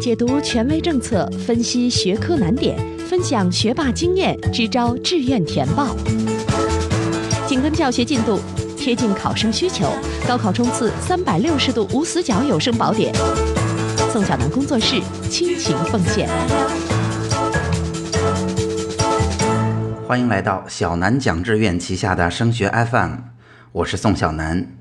解读权威政策，分析学科难点，分享学霸经验，支招志愿填报。紧跟教学进度，贴近考生需求，高考冲刺三百六十度无死角有声宝典。宋小南工作室倾情奉献。欢迎来到小南讲志愿旗下的升学 FM，我是宋小南。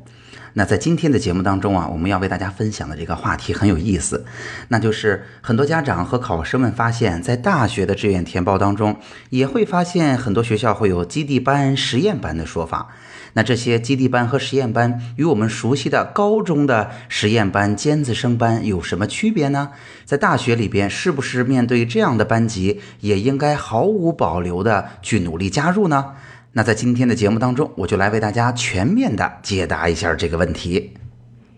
那在今天的节目当中啊，我们要为大家分享的这个话题很有意思，那就是很多家长和考生们发现，在大学的志愿填报当中，也会发现很多学校会有基地班、实验班的说法。那这些基地班和实验班与我们熟悉的高中的实验班、尖子生班有什么区别呢？在大学里边，是不是面对这样的班级，也应该毫无保留的去努力加入呢？那在今天的节目当中，我就来为大家全面的解答一下这个问题。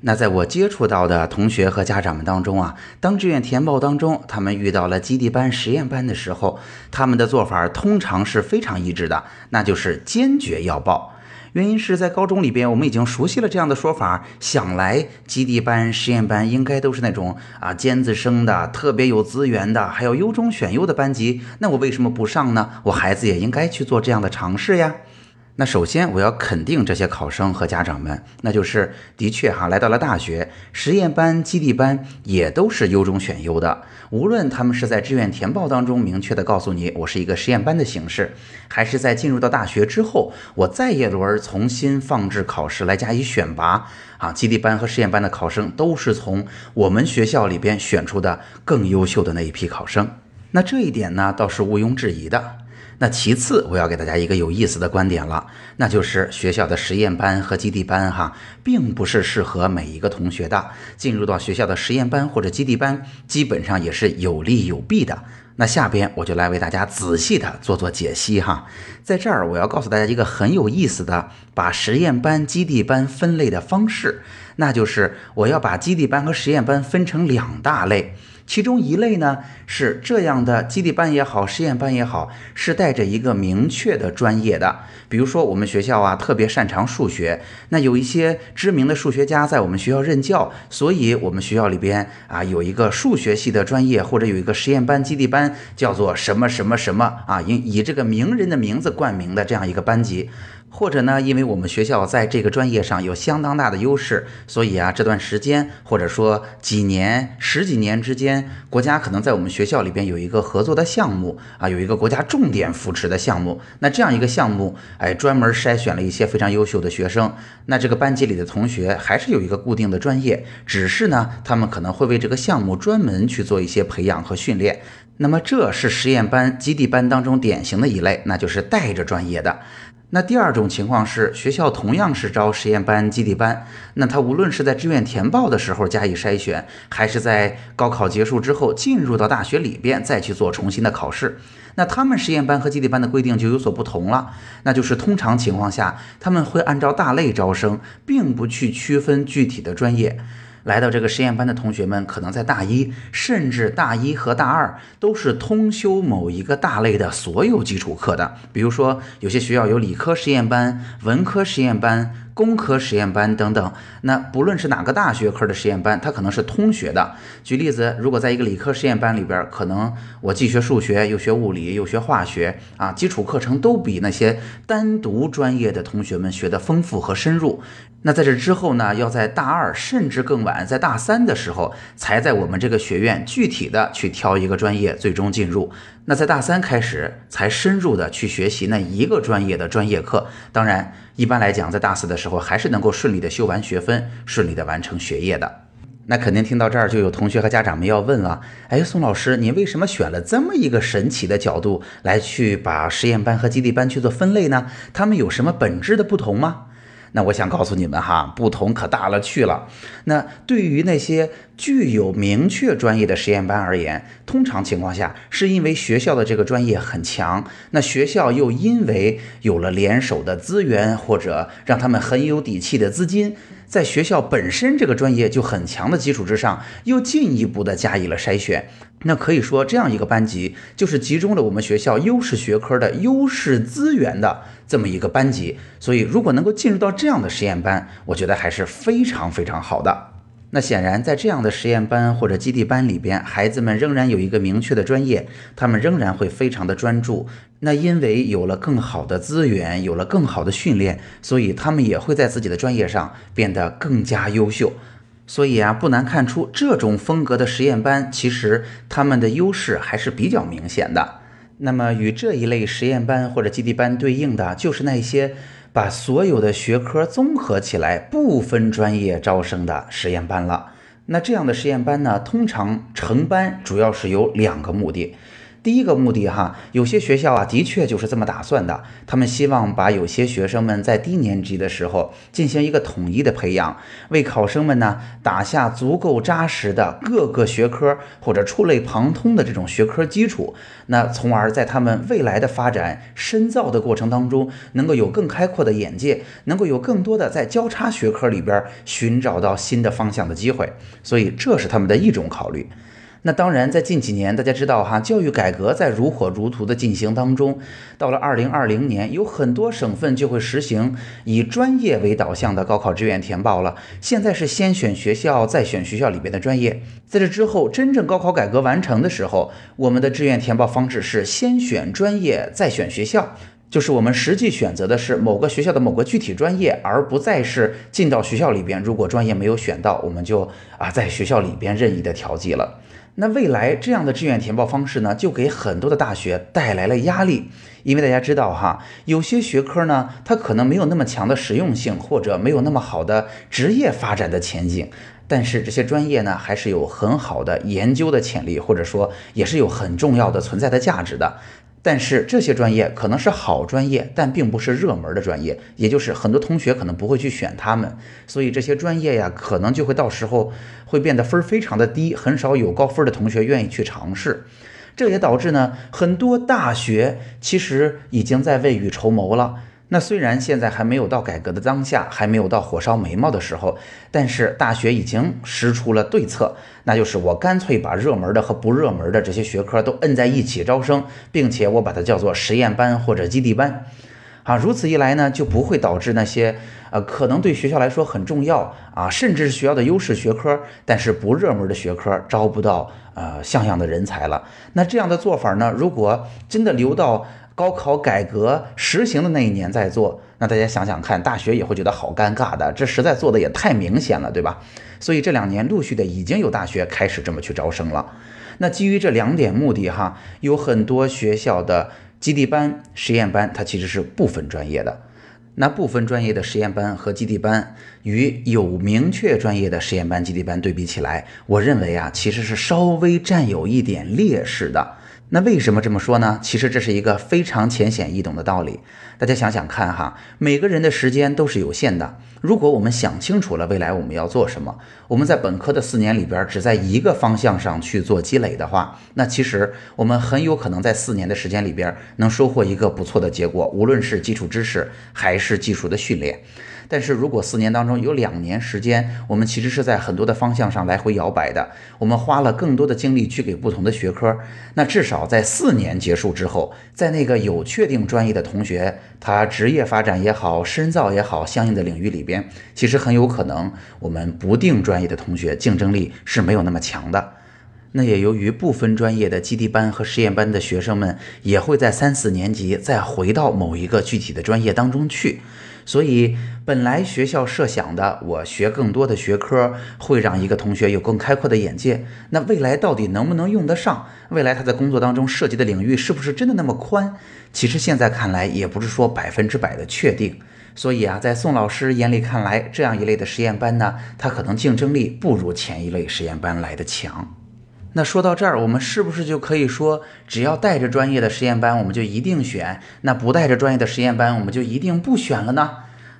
那在我接触到的同学和家长们当中啊，当志愿填报当中，他们遇到了基地班、实验班的时候，他们的做法通常是非常一致的，那就是坚决要报。原因是在高中里边，我们已经熟悉了这样的说法，想来基地班、实验班应该都是那种啊尖子生的、特别有资源的，还有优中选优的班级。那我为什么不上呢？我孩子也应该去做这样的尝试呀。那首先，我要肯定这些考生和家长们，那就是的确哈，来到了大学，实验班、基地班也都是优中选优的。无论他们是在志愿填报当中明确的告诉你我是一个实验班的形式，还是在进入到大学之后，我再一轮重新放置考试来加以选拔啊，基地班和实验班的考生都是从我们学校里边选出的更优秀的那一批考生。那这一点呢，倒是毋庸置疑的。那其次，我要给大家一个有意思的观点了，那就是学校的实验班和基地班哈，并不是适合每一个同学的。进入到学校的实验班或者基地班，基本上也是有利有弊的。那下边我就来为大家仔细的做做解析哈。在这儿，我要告诉大家一个很有意思的把实验班、基地班分类的方式，那就是我要把基地班和实验班分成两大类。其中一类呢是这样的，基地班也好，实验班也好，是带着一个明确的专业的。比如说我们学校啊特别擅长数学，那有一些知名的数学家在我们学校任教，所以我们学校里边啊有一个数学系的专业，或者有一个实验班、基地班，叫做什么什么什么啊，以以这个名人的名字冠名的这样一个班级。或者呢，因为我们学校在这个专业上有相当大的优势，所以啊，这段时间或者说几年、十几年之间，国家可能在我们学校里边有一个合作的项目啊，有一个国家重点扶持的项目。那这样一个项目，哎，专门筛选了一些非常优秀的学生。那这个班级里的同学还是有一个固定的专业，只是呢，他们可能会为这个项目专门去做一些培养和训练。那么这是实验班、基地班当中典型的一类，那就是带着专业的。那第二种情况是，学校同样是招实验班、基地班，那他无论是在志愿填报的时候加以筛选，还是在高考结束之后进入到大学里边再去做重新的考试，那他们实验班和基地班的规定就有所不同了。那就是通常情况下，他们会按照大类招生，并不去区分具体的专业。来到这个实验班的同学们，可能在大一，甚至大一和大二都是通修某一个大类的所有基础课的。比如说，有些学校有理科实验班、文科实验班。工科实验班等等，那不论是哪个大学科的实验班，它可能是通学的。举例子，如果在一个理科实验班里边，可能我既学数学，又学物理，又学化学啊，基础课程都比那些单独专业的同学们学的丰富和深入。那在这之后呢，要在大二甚至更晚，在大三的时候，才在我们这个学院具体的去挑一个专业，最终进入。那在大三开始，才深入的去学习那一个专业的专业课。当然。一般来讲，在大四的时候还是能够顺利的修完学分，顺利的完成学业的。那肯定听到这儿，就有同学和家长们要问了：哎，宋老师，你为什么选了这么一个神奇的角度来去把实验班和基地班去做分类呢？他们有什么本质的不同吗？那我想告诉你们哈，不同可大了去了。那对于那些具有明确专业的实验班而言，通常情况下是因为学校的这个专业很强，那学校又因为有了联手的资源或者让他们很有底气的资金，在学校本身这个专业就很强的基础之上，又进一步的加以了筛选。那可以说，这样一个班级就是集中了我们学校优势学科的优势资源的这么一个班级。所以，如果能够进入到这样的实验班，我觉得还是非常非常好的。那显然，在这样的实验班或者基地班里边，孩子们仍然有一个明确的专业，他们仍然会非常的专注。那因为有了更好的资源，有了更好的训练，所以他们也会在自己的专业上变得更加优秀。所以啊，不难看出，这种风格的实验班其实他们的优势还是比较明显的。那么，与这一类实验班或者基地班对应的，就是那些。把所有的学科综合起来，不分专业招生的实验班了。那这样的实验班呢，通常成班主要是有两个目的。第一个目的哈，有些学校啊，的确就是这么打算的。他们希望把有些学生们在低年级的时候进行一个统一的培养，为考生们呢打下足够扎实的各个学科或者触类旁通的这种学科基础。那从而在他们未来的发展深造的过程当中，能够有更开阔的眼界，能够有更多的在交叉学科里边寻找到新的方向的机会。所以这是他们的一种考虑。那当然，在近几年，大家知道哈，教育改革在如火如荼的进行当中。到了二零二零年，有很多省份就会实行以专业为导向的高考志愿填报了。现在是先选学校，再选学校里边的专业。在这之后，真正高考改革完成的时候，我们的志愿填报方式是先选专业，再选学校，就是我们实际选择的是某个学校的某个具体专业，而不再是进到学校里边，如果专业没有选到，我们就啊在学校里边任意的调剂了。那未来这样的志愿填报方式呢，就给很多的大学带来了压力，因为大家知道哈，有些学科呢，它可能没有那么强的实用性，或者没有那么好的职业发展的前景，但是这些专业呢，还是有很好的研究的潜力，或者说也是有很重要的存在的价值的。但是这些专业可能是好专业，但并不是热门的专业，也就是很多同学可能不会去选他们，所以这些专业呀，可能就会到时候会变得分儿非常的低，很少有高分的同学愿意去尝试。这也导致呢，很多大学其实已经在未雨绸缪了。那虽然现在还没有到改革的当下，还没有到火烧眉毛的时候，但是大学已经实出了对策，那就是我干脆把热门的和不热门的这些学科都摁在一起招生，并且我把它叫做实验班或者基地班，啊，如此一来呢，就不会导致那些呃可能对学校来说很重要啊，甚至是学校的优势学科，但是不热门的学科招不到呃像样的人才了。那这样的做法呢，如果真的留到。高考改革实行的那一年再做，那大家想想看，大学也会觉得好尴尬的，这实在做的也太明显了，对吧？所以这两年陆续的已经有大学开始这么去招生了。那基于这两点目的哈，有很多学校的基地班、实验班，它其实是不分专业的。那不分专业的实验班和基地班与有明确专业的实验班、基地班对比起来，我认为啊，其实是稍微占有一点劣势的。那为什么这么说呢？其实这是一个非常浅显易懂的道理。大家想想看哈，每个人的时间都是有限的。如果我们想清楚了未来我们要做什么，我们在本科的四年里边只在一个方向上去做积累的话，那其实我们很有可能在四年的时间里边能收获一个不错的结果，无论是基础知识还是技术的训练。但是如果四年当中有两年时间，我们其实是在很多的方向上来回摇摆的，我们花了更多的精力去给不同的学科，那至少在四年结束之后，在那个有确定专业的同学，他职业发展也好，深造也好，相应的领域里边，其实很有可能我们不定专业的同学竞争力是没有那么强的。那也由于部分专业的基地班和实验班的学生们，也会在三四年级再回到某一个具体的专业当中去。所以，本来学校设想的，我学更多的学科会让一个同学有更开阔的眼界。那未来到底能不能用得上？未来他在工作当中涉及的领域是不是真的那么宽？其实现在看来也不是说百分之百的确定。所以啊，在宋老师眼里看来，这样一类的实验班呢，它可能竞争力不如前一类实验班来的强。那说到这儿，我们是不是就可以说，只要带着专业的实验班，我们就一定选；那不带着专业的实验班，我们就一定不选了呢？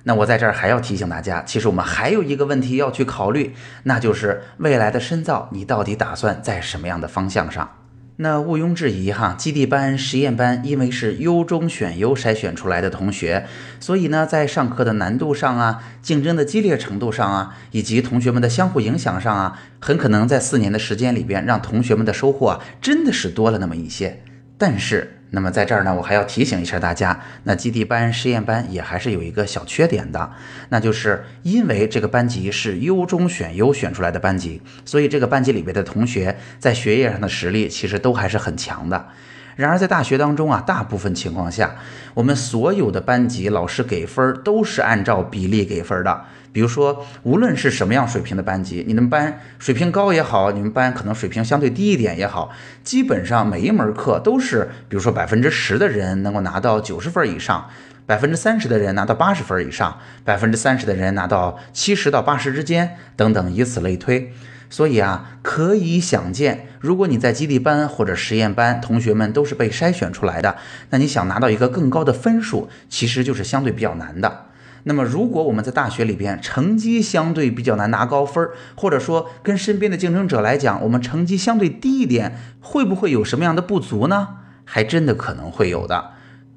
那我在这儿还要提醒大家，其实我们还有一个问题要去考虑，那就是未来的深造，你到底打算在什么样的方向上？那毋庸置疑哈，基地班、实验班，因为是优中选优筛选出来的同学，所以呢，在上课的难度上啊，竞争的激烈程度上啊，以及同学们的相互影响上啊，很可能在四年的时间里边，让同学们的收获啊，真的是多了那么一些。但是那么在这儿呢，我还要提醒一下大家，那基地班、实验班也还是有一个小缺点的，那就是因为这个班级是优中选优选出来的班级，所以这个班级里边的同学在学业上的实力其实都还是很强的。然而在大学当中啊，大部分情况下，我们所有的班级老师给分都是按照比例给分的。比如说，无论是什么样水平的班级，你们班水平高也好，你们班可能水平相对低一点也好，基本上每一门课都是，比如说百分之十的人能够拿到九十分以上，百分之三十的人拿到八十分以上，百分之三十的人拿到七十到八十之间，等等，以此类推。所以啊，可以想见，如果你在基地班或者实验班，同学们都是被筛选出来的，那你想拿到一个更高的分数，其实就是相对比较难的。那么，如果我们在大学里边成绩相对比较难拿高分，或者说跟身边的竞争者来讲，我们成绩相对低一点，会不会有什么样的不足呢？还真的可能会有的。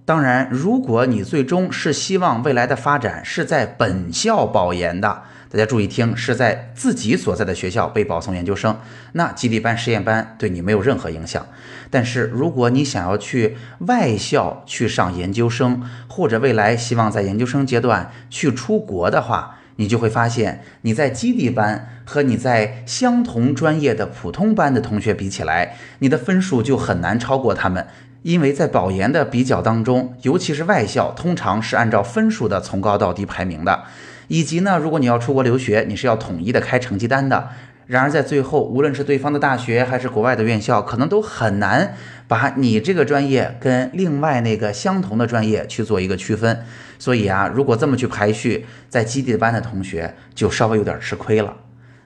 当然，如果你最终是希望未来的发展是在本校保研的。大家注意听，是在自己所在的学校被保送研究生，那基地班、实验班对你没有任何影响。但是如果你想要去外校去上研究生，或者未来希望在研究生阶段去出国的话，你就会发现你在基地班和你在相同专业的普通班的同学比起来，你的分数就很难超过他们，因为在保研的比较当中，尤其是外校，通常是按照分数的从高到低排名的。以及呢，如果你要出国留学，你是要统一的开成绩单的。然而在最后，无论是对方的大学还是国外的院校，可能都很难把你这个专业跟另外那个相同的专业去做一个区分。所以啊，如果这么去排序，在基地班的同学就稍微有点吃亏了。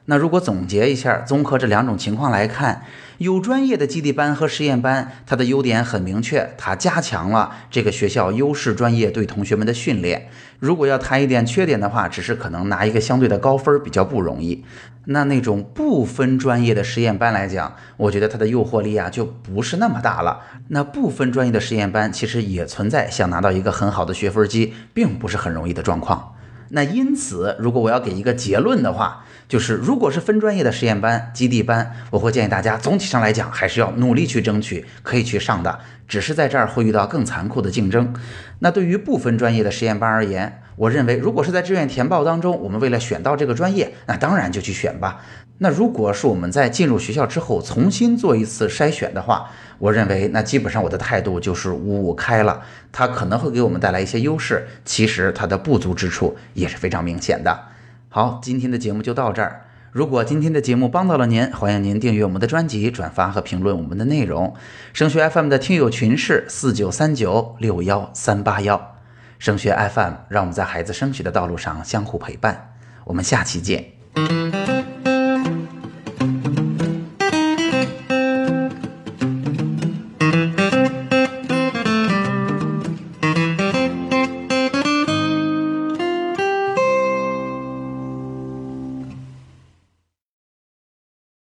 那如果总结一下，综合这两种情况来看，有专业的基地班和实验班，它的优点很明确，它加强了这个学校优势专业对同学们的训练。如果要谈一点缺点的话，只是可能拿一个相对的高分比较不容易。那那种不分专业的实验班来讲，我觉得它的诱惑力啊就不是那么大了。那不分专业的实验班其实也存在想拿到一个很好的学分机，并不是很容易的状况。那因此，如果我要给一个结论的话，就是，如果是分专业的实验班、基地班，我会建议大家总体上来讲还是要努力去争取可以去上的，只是在这儿会遇到更残酷的竞争。那对于不分专业的实验班而言，我认为如果是在志愿填报当中，我们为了选到这个专业，那当然就去选吧。那如果是我们在进入学校之后重新做一次筛选的话，我认为那基本上我的态度就是五五开了。它可能会给我们带来一些优势，其实它的不足之处也是非常明显的。好，今天的节目就到这儿。如果今天的节目帮到了您，欢迎您订阅我们的专辑、转发和评论我们的内容。升学 FM 的听友群是四九三九六幺三八幺。升学 FM，让我们在孩子升学的道路上相互陪伴。我们下期见。